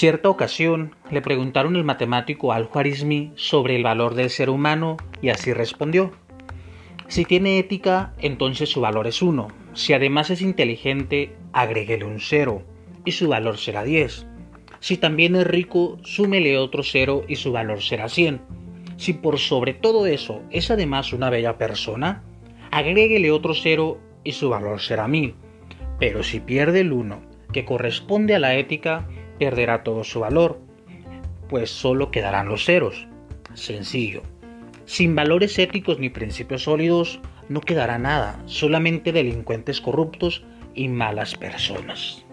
Cierta ocasión le preguntaron el matemático Al-Khwarizmi sobre el valor del ser humano y así respondió. Si tiene ética, entonces su valor es 1. Si además es inteligente, agréguele un 0 y su valor será 10. Si también es rico, súmele otro 0 y su valor será 100. Si por sobre todo eso es además una bella persona, agréguele otro 0 y su valor será 1000. Pero si pierde el 1, que corresponde a la ética, perderá todo su valor, pues solo quedarán los ceros. Sencillo. Sin valores éticos ni principios sólidos, no quedará nada, solamente delincuentes corruptos y malas personas.